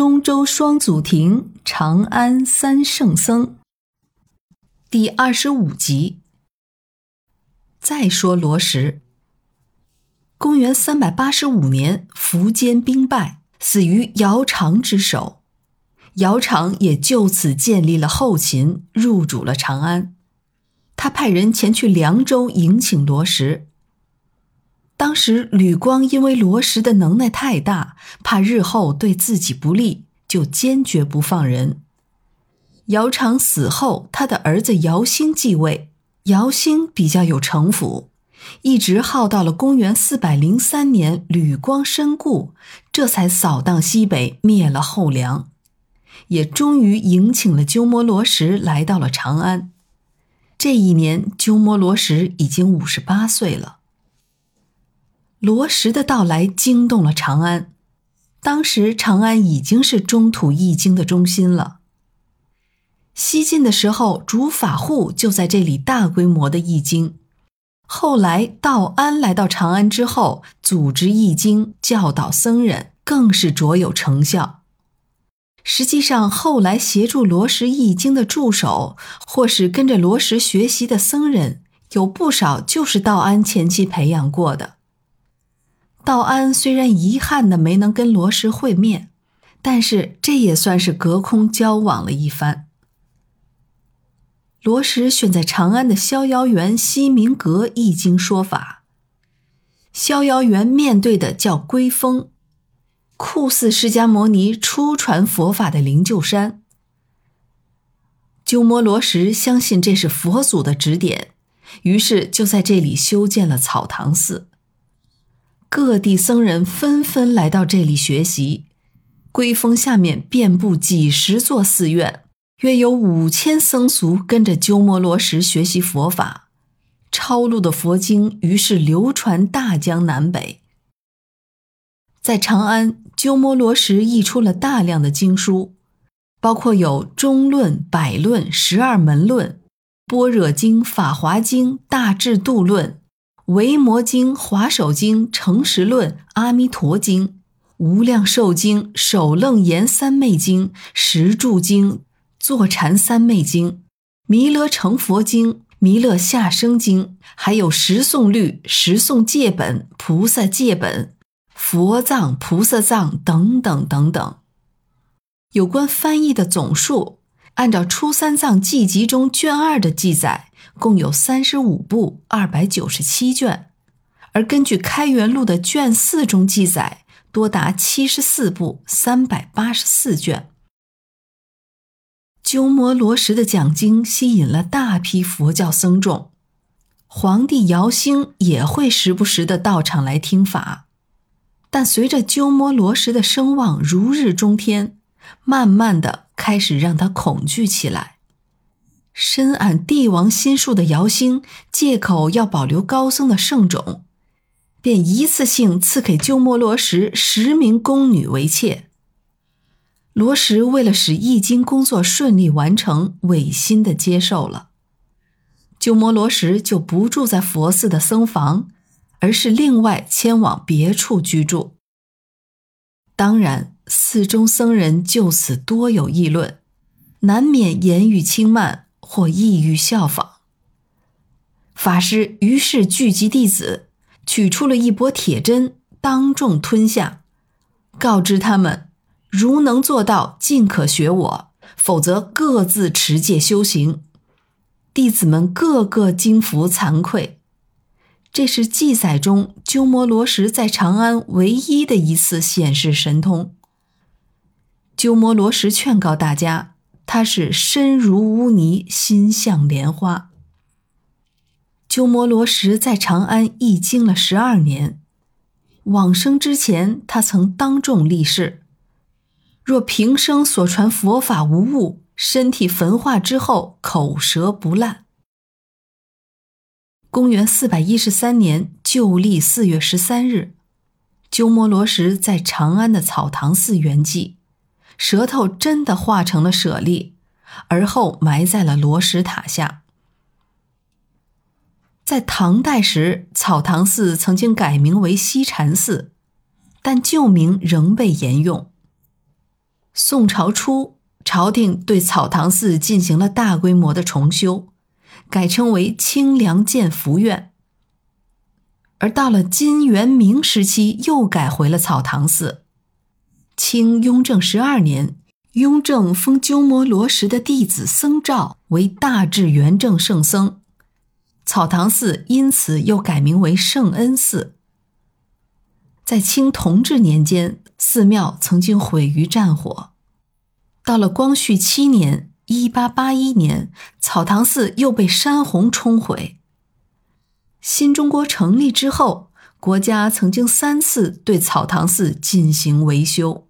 中州双祖庭，长安三圣僧。第二十五集。再说罗什，公元三百八十五年，苻坚兵败，死于姚苌之手。姚苌也就此建立了后秦，入主了长安。他派人前去凉州迎请罗什。当时吕光因为罗什的能耐太大，怕日后对自己不利，就坚决不放人。姚苌死后，他的儿子姚兴继位。姚兴比较有城府，一直耗到了公元四百零三年，吕光身故，这才扫荡西北，灭了后梁，也终于迎请了鸠摩罗什来到了长安。这一年，鸠摩罗什已经五十八岁了。罗什的到来惊动了长安，当时长安已经是中土易经的中心了。西晋的时候，主法护就在这里大规模的易经。后来道安来到长安之后，组织易经，教导僧人，更是卓有成效。实际上，后来协助罗什易经的助手，或是跟着罗什学习的僧人，有不少就是道安前期培养过的。道安虽然遗憾的没能跟罗什会面，但是这也算是隔空交往了一番。罗什选在长安的逍遥园西明阁易经说法。逍遥园面对的叫龟峰，酷似释迦牟尼初传佛法的灵鹫山。鸠摩罗什相信这是佛祖的指点，于是就在这里修建了草堂寺。各地僧人纷纷来到这里学习，龟峰下面遍布几十座寺院，约有五千僧俗跟着鸠摩罗什学习佛法，抄录的佛经于是流传大江南北。在长安，鸠摩罗什译出了大量的经书，包括有《中论》《百论》《十二门论》《般若经》《法华经》《大智度论》。维摩经、华首经、诚实论、阿弥陀经、无量寿经、首楞严三昧经、十住经、坐禅三昧经、弥勒成佛经、弥勒下生经，还有十诵律、十诵戒本、菩萨戒本、佛藏、菩萨藏等等等等。有关翻译的总数，按照《初三藏记集》中卷二的记载。共有三十五部，二百九十七卷，而根据《开元录》的卷四中记载，多达七十四部，三百八十四卷。鸠摩罗什的讲经吸引了大批佛教僧众，皇帝姚兴也会时不时的到场来听法。但随着鸠摩罗什的声望如日中天，慢慢的开始让他恐惧起来。深谙帝王心术的姚兴，借口要保留高僧的圣种，便一次性赐给鸠摩罗什十名宫女为妾。罗什为了使易经工作顺利完成，违心的接受了。鸠摩罗什就不住在佛寺的僧房，而是另外迁往别处居住。当然，寺中僧人就此多有议论，难免言语轻慢。或意欲效仿，法师于是聚集弟子，取出了一钵铁针，当众吞下，告知他们：如能做到，尽可学我；否则，各自持戒修行。弟子们个个惊服惭愧。这是记载中鸠摩罗什在长安唯一的一次显示神通。鸠摩罗什劝告大家。他是身如污泥，心像莲花。鸠摩罗什在长安译经了十二年，往生之前，他曾当众立誓：若平生所传佛法无误，身体焚化之后，口舌不烂。公元四百一十三年旧历四月十三日，鸠摩罗什在长安的草堂寺圆寂。舌头真的化成了舍利，而后埋在了罗什塔下。在唐代时，草堂寺曾经改名为西禅寺，但旧名仍被沿用。宋朝初，朝廷对草堂寺进行了大规模的重修，改称为清凉建福院。而到了金元明时期，又改回了草堂寺。清雍正十二年，雍正封鸠摩罗什的弟子僧肇为大智圆正圣僧，草堂寺因此又改名为圣恩寺。在清同治年间，寺庙曾经毁于战火。到了光绪七年（一八八一年），草堂寺又被山洪冲毁。新中国成立之后，国家曾经三次对草堂寺进行维修。